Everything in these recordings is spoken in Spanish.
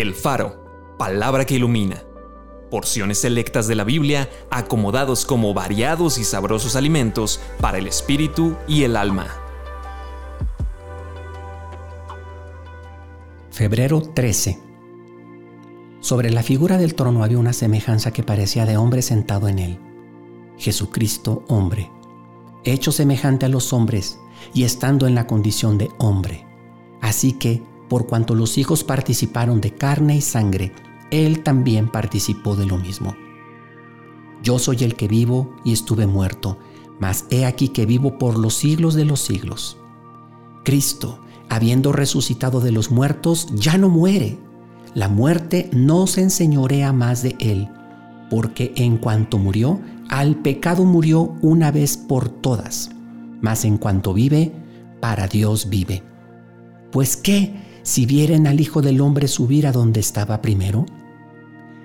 El Faro, palabra que ilumina. Porciones selectas de la Biblia acomodados como variados y sabrosos alimentos para el espíritu y el alma. Febrero 13. Sobre la figura del trono había una semejanza que parecía de hombre sentado en él. Jesucristo, hombre, hecho semejante a los hombres y estando en la condición de hombre. Así que por cuanto los hijos participaron de carne y sangre, Él también participó de lo mismo. Yo soy el que vivo y estuve muerto, mas he aquí que vivo por los siglos de los siglos. Cristo, habiendo resucitado de los muertos, ya no muere. La muerte no se enseñorea más de Él, porque en cuanto murió, al pecado murió una vez por todas, mas en cuanto vive, para Dios vive. Pues qué, si vieren al Hijo del Hombre subir a donde estaba primero?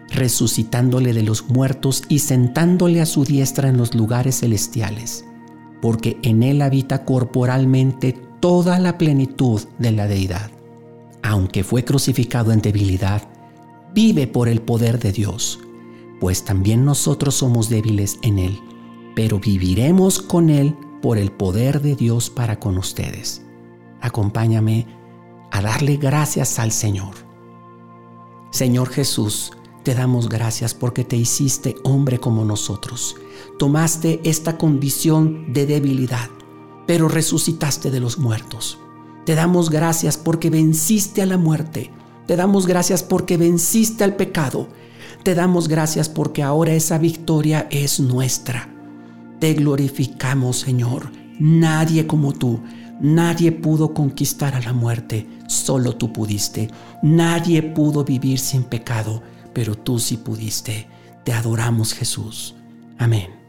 Resucitándole de los muertos y sentándole a su diestra en los lugares celestiales, porque en él habita corporalmente toda la plenitud de la deidad. Aunque fue crucificado en debilidad, vive por el poder de Dios, pues también nosotros somos débiles en él, pero viviremos con él por el poder de Dios para con ustedes. Acompáñame a darle gracias al Señor. Señor Jesús, te damos gracias porque te hiciste hombre como nosotros. Tomaste esta condición de debilidad, pero resucitaste de los muertos. Te damos gracias porque venciste a la muerte. Te damos gracias porque venciste al pecado. Te damos gracias porque ahora esa victoria es nuestra. Te glorificamos, Señor. Nadie como tú Nadie pudo conquistar a la muerte, solo tú pudiste. Nadie pudo vivir sin pecado, pero tú sí pudiste. Te adoramos Jesús. Amén.